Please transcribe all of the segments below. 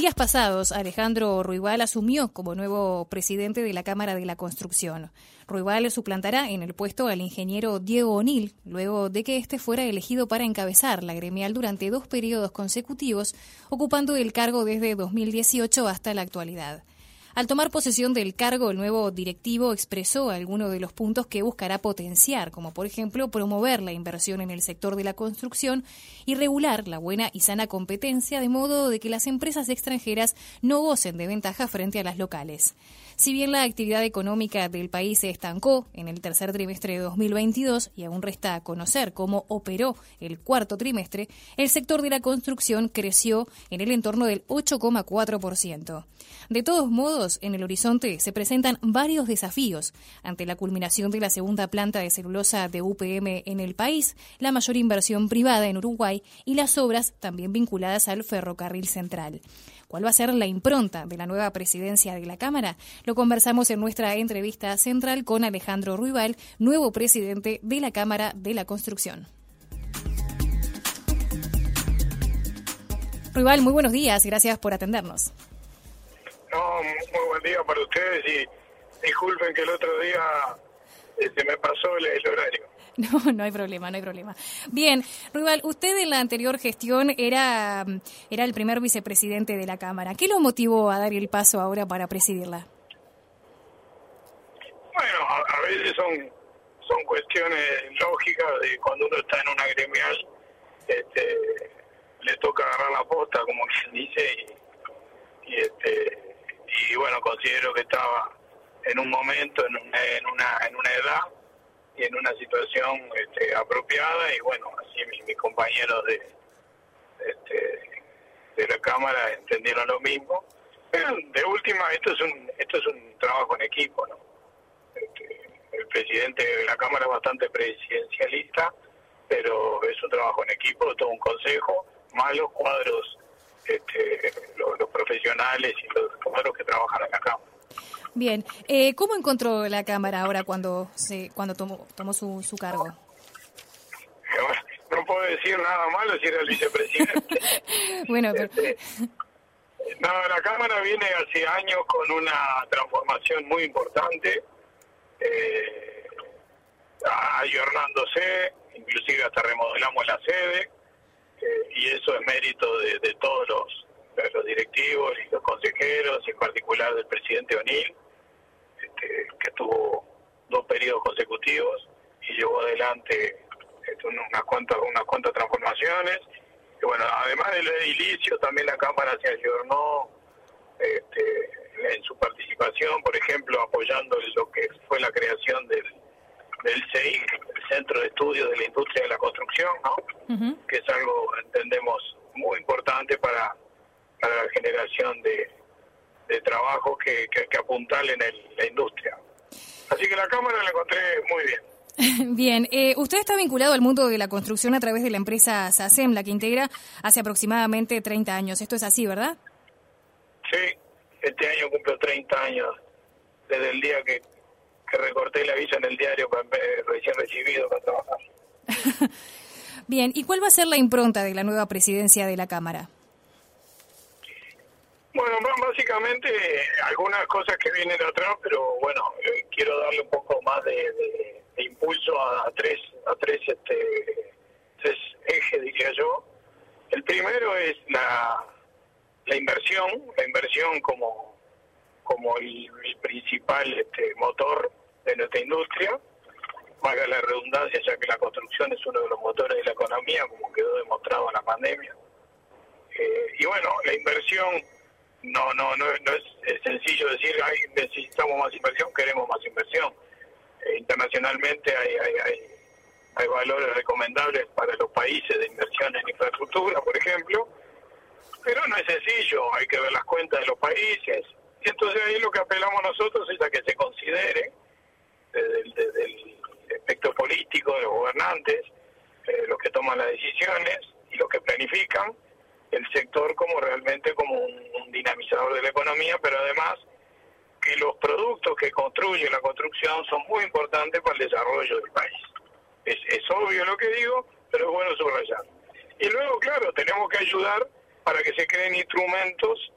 Días pasados, Alejandro Ruibal asumió como nuevo presidente de la Cámara de la Construcción. Ruibal suplantará en el puesto al ingeniero Diego O'Neill, luego de que éste fuera elegido para encabezar la gremial durante dos periodos consecutivos, ocupando el cargo desde 2018 hasta la actualidad. Al tomar posesión del cargo, el nuevo directivo expresó algunos de los puntos que buscará potenciar, como por ejemplo promover la inversión en el sector de la construcción y regular la buena y sana competencia de modo de que las empresas extranjeras no gocen de ventaja frente a las locales. Si bien la actividad económica del país se estancó en el tercer trimestre de 2022 y aún resta conocer cómo operó el cuarto trimestre, el sector de la construcción creció en el entorno del 8,4%. De todos modos, en el horizonte se presentan varios desafíos ante la culminación de la segunda planta de celulosa de UPM en el país, la mayor inversión privada en Uruguay y las obras también vinculadas al ferrocarril central. ¿Cuál va a ser la impronta de la nueva presidencia de la Cámara? Lo conversamos en nuestra entrevista central con Alejandro Ruibal, nuevo presidente de la Cámara de la Construcción. Ruibal, muy buenos días, gracias por atendernos. No, muy buen día para ustedes y disculpen que el otro día se este, me pasó el horario. No, no hay problema, no hay problema. Bien, Ruibal, usted en la anterior gestión era, era el primer vicepresidente de la Cámara. ¿Qué lo motivó a dar el paso ahora para presidirla? Bueno, a, veces son, son cuestiones lógicas de cuando uno está en una gremial, este, le toca agarrar la posta, como quien dice, y, este, bueno, considero que estaba en un momento, en una, en una, en una edad en una situación este, apropiada y bueno, así mis, compañeros de, este, de la Cámara entendieron lo mismo. Pero de última, esto es un, esto es un trabajo en equipo, ¿no? Este, el presidente de la Cámara es bastante presidencialista, pero es un trabajo en equipo, todo un consejo, más los cuadros, este, los, los profesionales y los cuadros que trabajan en la Cámara. Bien, eh, ¿cómo encontró la Cámara ahora cuando se cuando tomó, tomó su, su cargo? No puedo decir nada malo si era el vicepresidente. bueno, pero... Este, no, la Cámara viene hace años con una transformación muy importante, eh, ayornándose, inclusive hasta remodelamos la sede, eh, y eso es mérito de, de todos los, directivos y los consejeros, en particular del presidente O'Neill, que tuvo dos periodos consecutivos y llevó adelante este, unas cuantas unas cuantas transformaciones. Y bueno además del edilicio también la cámara se ayornó este, en su participación por ejemplo apoyando lo que fue la creación del del CEIC, el Centro de Estudios de la Industria de la Construcción, ¿no? que es algo, entendemos, muy importante para, para la generación de, de trabajo que, que, apuntalen en la industria. Así que la Cámara la encontré muy bien. Bien, eh, usted está vinculado al mundo de la construcción a través de la empresa SACEM, la que integra hace aproximadamente 30 años. Esto es así, ¿verdad? Sí, este año cumplo 30 años desde el día que, que recorté el aviso en el diario para recién recibido para trabajar. Bien, ¿y cuál va a ser la impronta de la nueva presidencia de la Cámara? Bueno, básicamente algunas cosas que vienen de atrás, pero bueno, eh, quiero darle un poco más de, impulso a, tres a tres este tres ejes diría yo. El primero es la, la inversión, la inversión como como el, principal este, motor de nuestra industria, valga la redundancia, ya que la construcción es uno de los motores de la economía, como quedó demostrado en la pandemia. Eh, y bueno, la inversión no, no, no, es sencillo decir, Ay, necesitamos más inversión, queremos más inversión. Eh, internacionalmente hay, hay, hay, hay, valores recomendables para los países de inversión en infraestructura, por ejemplo, pero no es sencillo, hay que ver las cuentas de los países. Y entonces ahí lo que apelamos nosotros es a que se considere desde el, aspecto político de los gobernantes, eh, los que toman las decisiones y los que planifican, el sector como realmente como un, dinamizador de la economía, pero además que los productos que construye la construcción son muy importantes para el desarrollo del país. Es, es obvio lo que digo, pero es bueno subrayar. Y luego, claro, tenemos que ayudar para que se creen instrumentos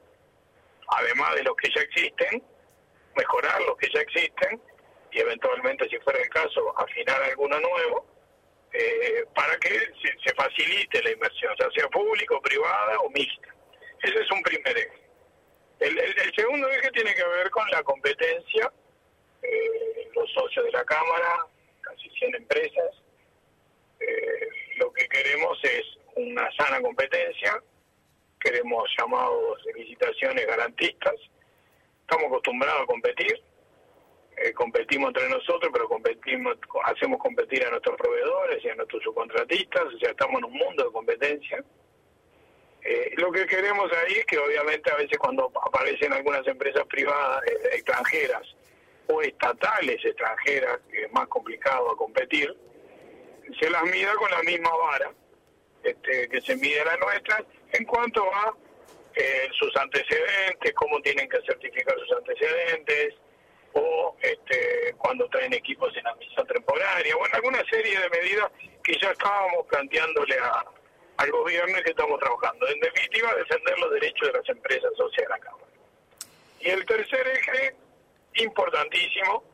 además de los que ya existen, mejorar los que ya existen y eventualmente, si fuera el caso, afinar alguno nuevo, eh, para que se, facilite la inversión, ya sea público, privada o mixta. Ese es un primer eje. El, segundo eje tiene que ver con la competencia. Eh, los socios de la Cámara, casi 100 empresas, eh, lo que queremos es una sana competencia, queremos llamados licitaciones garantistas, estamos acostumbrados a competir, eh, competimos entre nosotros, pero competimos, hacemos competir a nuestros proveedores y a nuestros subcontratistas, o sea, estamos en un mundo de competencia. Eh, lo que queremos ahí es que obviamente a veces cuando aparecen algunas empresas privadas eh, extranjeras o estatales extranjeras, que es más complicado a competir, se las mida con la misma vara este, que se mide la nuestra en cuanto a eh, sus antecedentes, cómo tienen que certificar sus antecedentes, o este, cuando traen equipos en admisión temporaria, bueno, alguna serie de medidas que ya estábamos planteándole a, al gobierno y que estamos trabajando. En definitiva, defender los derechos de las empresas sociales Cámara. Y el tercer eje, importantísimo,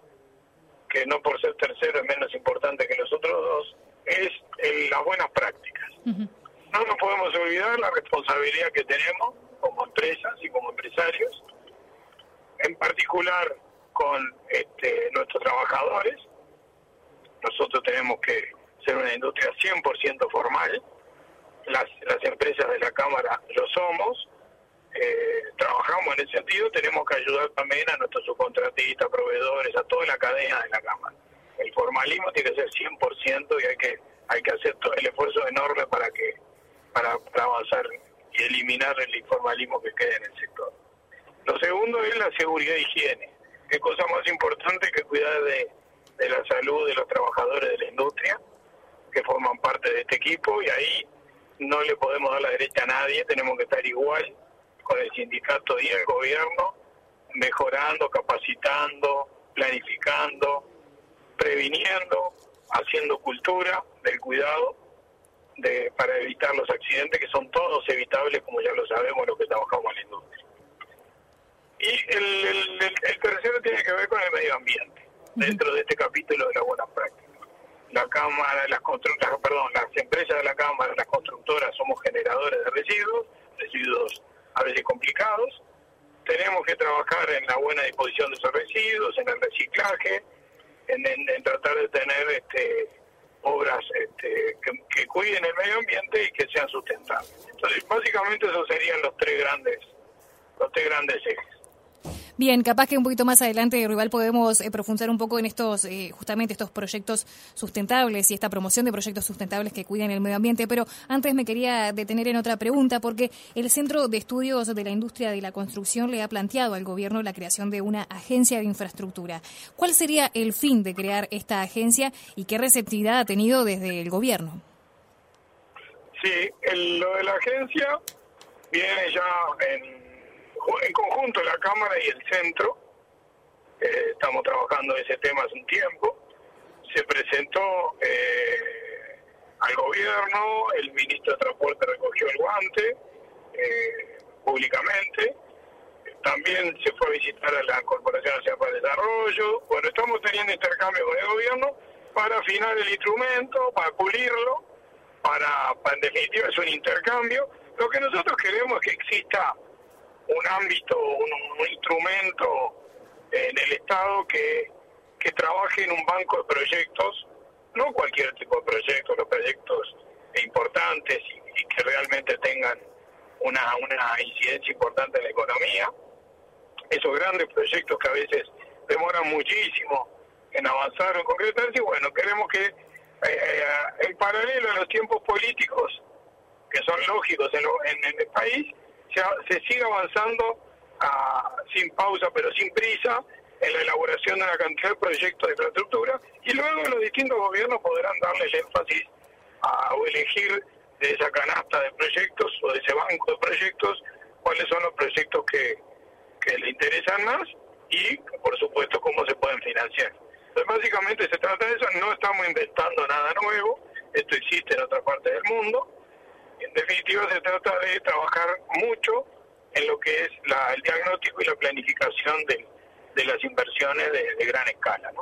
que no por ser tercero es menos importante que los otros dos, es las buenas prácticas. No nos podemos olvidar la responsabilidad que tenemos como empresas y como empresarios, en particular con este, nuestros trabajadores. Nosotros tenemos que ser una industria 100% formal, las, las empresas de la Cámara lo somos, eh, trabajamos en ese sentido, tenemos que ayudar también a nuestros subcontratistas, proveedores, a toda la cadena de la Cámara. El formalismo tiene que ser 100% y hay que hay que hacer todo el esfuerzo enorme para que para, avanzar y eliminar el informalismo que queda en el sector. Lo segundo es la seguridad e higiene. Qué cosa más importante que cuidar de, de la salud de los trabajadores de la industria que forman parte de este equipo y ahí no le podemos dar la derecha a nadie, tenemos que estar igual con el sindicato y el gobierno, mejorando, capacitando, planificando, previniendo, haciendo cultura del cuidado de, para evitar los accidentes que son todos evitables, como ya lo sabemos, los que trabajamos en la industria. Y el, el, tercero tiene que ver con el medio ambiente, dentro de este capítulo de la buena práctica. La Cámara, las, perdón, las empresas de la Cámara, las constructoras somos generadores de residuos, residuos a veces complicados. Tenemos que trabajar en la buena disposición de esos residuos, en el reciclaje, en, en tratar de tener este, obras este, que, cuiden el medio ambiente y que sean sustentables. Entonces, básicamente esos serían los tres grandes, los tres grandes ejes. Bien, capaz que un poquito más adelante, Rival, podemos eh, profundizar un poco en estos, eh, justamente estos proyectos sustentables y esta promoción de proyectos sustentables que cuiden el medio ambiente, pero antes me quería detener en otra pregunta, porque el Centro de Estudios de la Industria de la Construcción le ha planteado al gobierno la creación de una agencia de infraestructura. ¿Cuál sería el fin de crear esta agencia y qué receptividad ha tenido desde el gobierno? Sí, lo de la agencia viene ya en en conjunto la Cámara y el Centro, eh, estamos trabajando ese tema hace un tiempo, se presentó eh, al gobierno, el ministro de Transporte recogió el guante eh, públicamente, también se fue a visitar a la Corporación Nacional para el Desarrollo, bueno, estamos teniendo intercambio con el gobierno para afinar el instrumento, para pulirlo, para, para en definitiva es un intercambio. Lo que nosotros queremos es que exista un ámbito, un, instrumento en el Estado que, que trabaje en un banco de proyectos, no cualquier tipo de proyectos, los proyectos importantes y, que realmente tengan una, una incidencia importante en la economía, esos grandes proyectos que a veces demoran muchísimo en avanzar o en concretarse, y bueno, queremos que eh, eh, en paralelo a los tiempos políticos, que son lógicos en, en el país, se, sigue avanzando ah, sin pausa pero sin prisa en la elaboración de una cantidad de proyectos de infraestructura y luego los distintos gobiernos podrán darle el énfasis a, o elegir de esa canasta de proyectos o de ese banco de proyectos cuáles son los proyectos que, que le interesan más y por supuesto cómo se pueden financiar. Entonces básicamente se trata de eso, no estamos inventando nada nuevo, esto existe en otra parte del mundo, en definitiva, se trata de trabajar mucho en lo que es la, el diagnóstico y la planificación de, de las inversiones de, gran escala.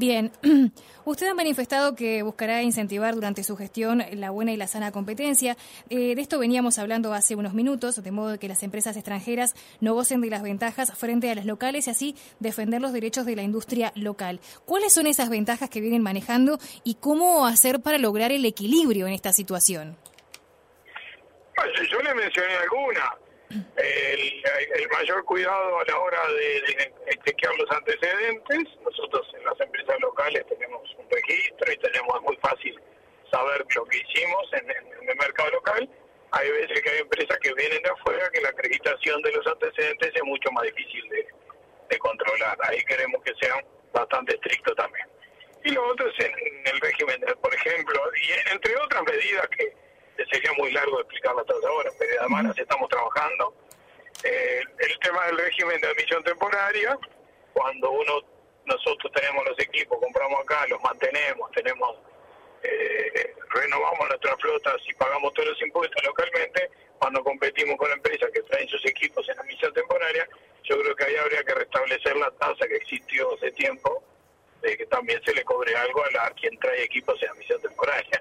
Bien, usted ha manifestado que buscará incentivar durante su gestión la buena y la sana competencia. Eh, de esto veníamos hablando hace unos minutos, de modo que las empresas extranjeras no gocen de las ventajas frente a las locales y así defender los derechos de la industria local. ¿Cuáles son esas ventajas que vienen manejando y cómo hacer para lograr el equilibrio en esta situación? Yo le mencioné alguna el, mayor cuidado a la hora de, de, chequear los antecedentes. Nosotros en las empresas locales tenemos un registro y tenemos muy fácil saber lo que hicimos en, el mercado local. Hay veces que hay empresas que vienen de afuera que la acreditación de los antecedentes es mucho más difícil de, de controlar. Ahí queremos que sean bastante estrictos también. Y lo otro es en, el régimen, por ejemplo, y entre otras medidas que sería muy largo explicarlas todas ahora, pero además las estamos trabajando. Eh, el tema del régimen de admisión temporaria, cuando uno nosotros tenemos los equipos, compramos acá, los mantenemos, tenemos flotas y pagamos todos los impuestos localmente, cuando competimos con empresas que traen sus equipos en admisión temporaria, yo creo que ahí habría que restablecer la tasa que existió hace tiempo, de que también se le cobre algo a, la, a quien trae equipos en admisión temporaria.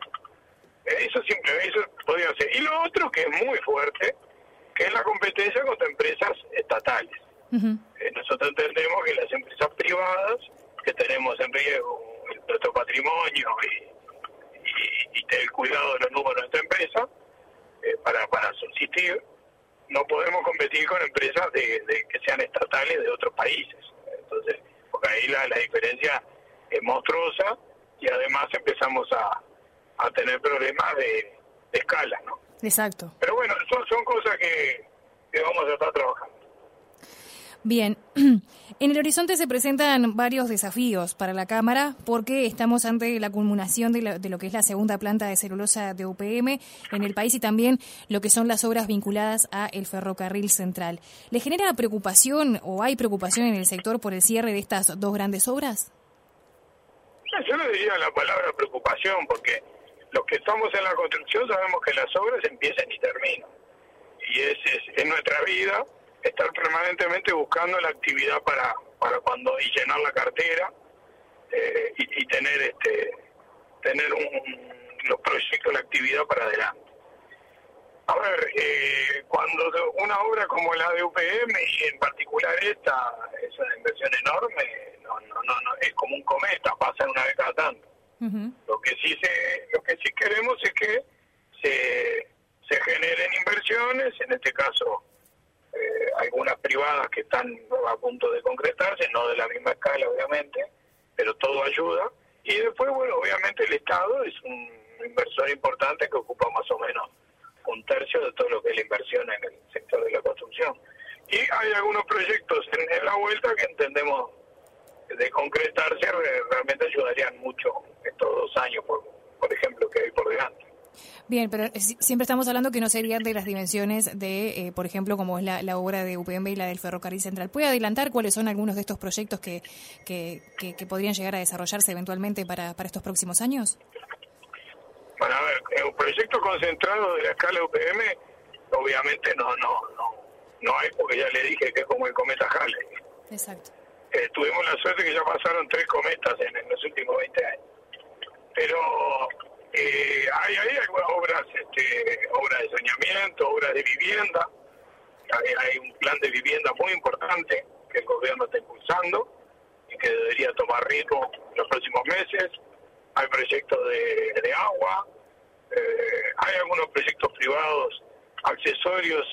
Eso siempre, eso podría ser. Y lo otro que es muy fuerte, que es la competencia contra empresas estatales. Eh, nosotros entendemos que las empresas privadas, que tenemos en riesgo nuestro patrimonio y, el cuidado de los números de nuestra empresa, eh, para, para subsistir, no podemos competir con empresas de, que sean estatales de otros países. Entonces, porque ahí la, la diferencia es monstruosa y además empezamos a, a tener problemas de, escala, ¿no? Exacto. Pero bueno, son, son cosas que, que vamos a estar trabajando. Bien, en el horizonte se presentan varios desafíos para la Cámara porque estamos ante la culminación de lo, de lo, que es la segunda planta de celulosa de UPM en el país y también lo que son las obras vinculadas a el ferrocarril central. ¿Le genera preocupación o hay preocupación en el sector por el cierre de estas dos grandes obras? Yo no diría la palabra preocupación porque los que estamos en la construcción sabemos que las obras empiezan y terminan. Y es, es, nuestra vida estar permanentemente buscando la actividad para, para cuando y llenar la cartera eh, y, tener este tener un, los proyectos, la actividad para adelante. A ver, eh, cuando una obra como la de UPM y en particular esta es una inversión enorme, no, no, no, no es como un cometa, pasa una vez cada tanto. Lo que sí se, lo que sí queremos es que se, se generen inversiones, en este caso eh, algunas privadas que están a punto de concretarse, no de la misma escala obviamente, pero todo ayuda. Y después, bueno, obviamente el Estado es un inversor importante que ocupa más o menos un tercio de todo lo que es la inversión en el sector de la construcción. Y hay algunos proyectos en la vuelta que entendemos de concretarse realmente ayudarían mucho estos dos años, por, por ejemplo, que hay por delante. Bien, pero siempre estamos hablando que no serían de las dimensiones de, eh, por ejemplo, como es la, obra de UPM y la del Ferrocarril Central. ¿Puede adelantar cuáles son algunos de estos proyectos que, que, que, podrían llegar a desarrollarse eventualmente para, para estos próximos años? Bueno, a ver, un proyecto concentrado de la escala UPM, obviamente no, no, no, no hay, porque ya le dije que es como el cometa Halley. Exacto. Eh, tuvimos la suerte que ya pasaron tres cometas en, los últimos 20 años. Pero eh, hay, hay obras, este, obras de saneamiento, obras de vivienda. Hay, un plan de vivienda muy importante que el gobierno está impulsando y que debería tomar ritmo en los próximos meses. Hay proyectos de, agua, eh, hay algunos proyectos privados accesorios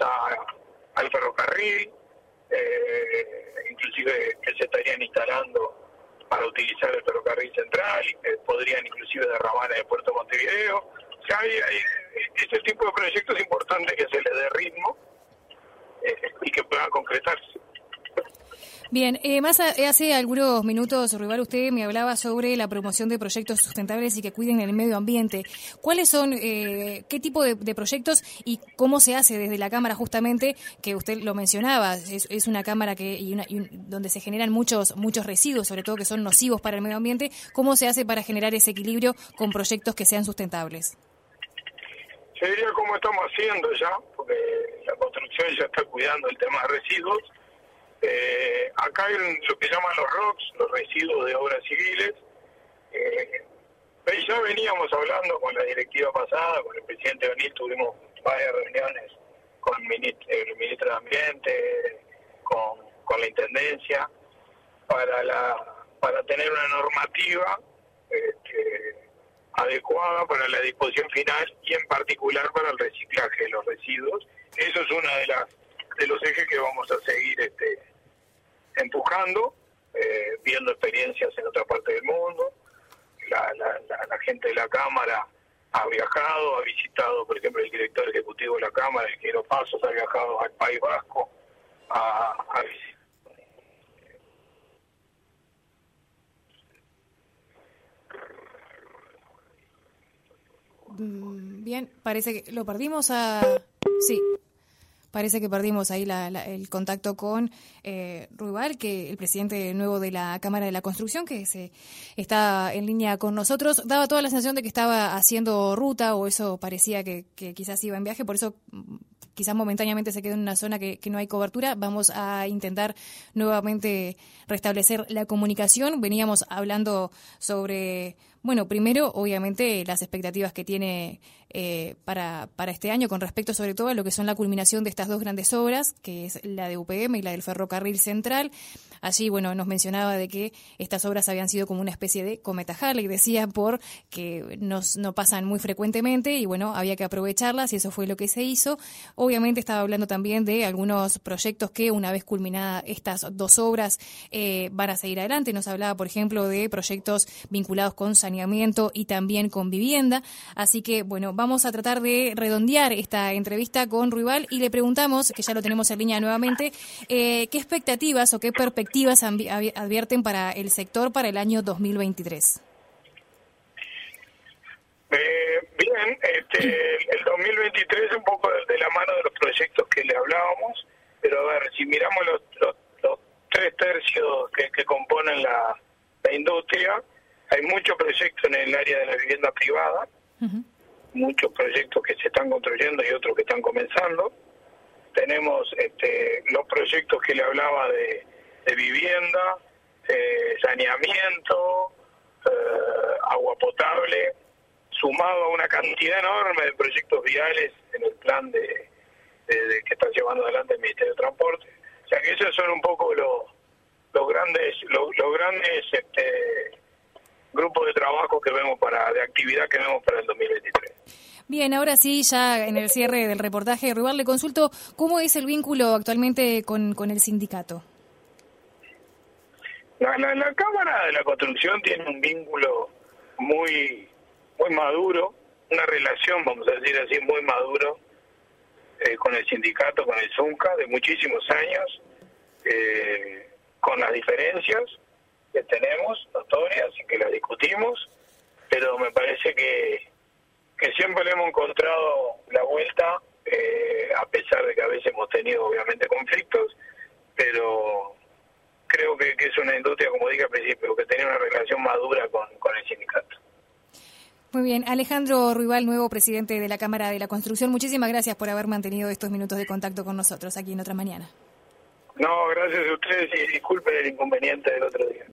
al ferrocarril, eh, inclusive que se estarían instalando para utilizar el ferrocarril central que podrían inclusive derramar en el puerto de Montevideo. O sea, hay, este tipo de proyectos importantes que se les dé ritmo eh, y que puedan concretarse. Bien, eh, más hace algunos minutos, Rival, usted me hablaba sobre la promoción de proyectos sustentables y que cuiden el medio ambiente. ¿Cuáles son, eh, qué tipo de, proyectos y cómo se hace desde la Cámara justamente, que usted lo mencionaba, es, una Cámara que y una, donde se generan muchos, muchos residuos, sobre todo que son nocivos para el medio ambiente, ¿cómo se hace para generar ese equilibrio con proyectos que sean sustentables? Sería como estamos haciendo ya, porque la construcción ya está cuidando el tema de residuos. Eh, acá hay lo que llaman los ROCs, los residuos de obras civiles. Eh, ya veníamos hablando con la directiva pasada, con el presidente Benítez, tuvimos varias reuniones con el ministro, el ministro de Ambiente, con, con la Intendencia, para, la, para tener una normativa este, adecuada para la disposición final y en particular para el reciclaje de los residuos. Eso es uno de las de los ejes que vamos a seguir este, empujando, eh, viendo experiencias en otra parte del mundo. La, gente de la Cámara ha viajado, ha visitado, por ejemplo, el director ejecutivo de la Cámara, el Quiero Pasos, ha viajado al País Vasco a, a visitar Mm, bien, parece que lo perdimos a... Sí, parece que perdimos ahí el contacto con eh, Ruibal, que el presidente nuevo de la Cámara de la Construcción, que se está en línea con nosotros. Daba toda la sensación de que estaba haciendo ruta o eso parecía que, quizás iba en viaje, por eso mm, quizás momentáneamente se quedó en una zona que, no hay cobertura. Vamos a intentar nuevamente restablecer la comunicación. Veníamos hablando sobre bueno, primero, obviamente, las expectativas que tiene eh, para, para este año con respecto sobre todo a lo que son la culminación de estas dos grandes obras, que es la de UPM y la del ferrocarril central. Allí, bueno, nos mencionaba de que estas obras habían sido como una especie de cometa Harley, decía, por que nos, no pasan muy frecuentemente y, bueno, había que aprovecharlas y eso fue lo que se hizo. Obviamente estaba hablando también de algunos proyectos que, una vez culminadas estas dos obras, eh, van a seguir adelante. Nos hablaba, por ejemplo, de proyectos vinculados con y también con vivienda. Así que, bueno, vamos a tratar de redondear esta entrevista con Ruibal y le preguntamos, que ya lo tenemos en línea nuevamente, eh, ¿qué expectativas o qué perspectivas advierten para el sector para el año 2023? Eh, bien, este, el 2023 un poco de la mano de los proyectos que le hablábamos, pero a ver, si miramos los, tres tercios que, componen la industria, hay muchos proyectos en el área de la vivienda privada, muchos proyectos que se están construyendo y otros que están comenzando. Tenemos este, los proyectos que le hablaba de, vivienda, eh, saneamiento, eh, agua potable, sumado a una cantidad enorme de proyectos viales en el plan de, que está llevando adelante el Ministerio de Transporte. O sea que esos son un poco los, los grandes, los, los grandes este, grupo de trabajo que vemos para, de actividad que vemos para el 2023. Bien, ahora sí, ya en el cierre del reportaje, Rubar, le consulto cómo es el vínculo actualmente con, con el sindicato. La, la, Cámara de la Construcción tiene un vínculo muy, muy maduro, una relación, vamos a decir así, muy maduro eh, con el sindicato, con el ZUNCA, de muchísimos años, eh, con las diferencias, que tenemos, notorias, y que las discutimos, pero me parece que, que siempre le hemos encontrado la vuelta, eh, a pesar de que a veces hemos tenido obviamente conflictos, pero creo que, es una industria, como dije al principio, que tiene una relación madura con, con el sindicato. Muy bien, Alejandro Ruibal, nuevo presidente de la Cámara de la Construcción, muchísimas gracias por haber mantenido estos minutos de contacto con nosotros aquí en Otra Mañana. No, gracias a ustedes y disculpen el inconveniente del otro día.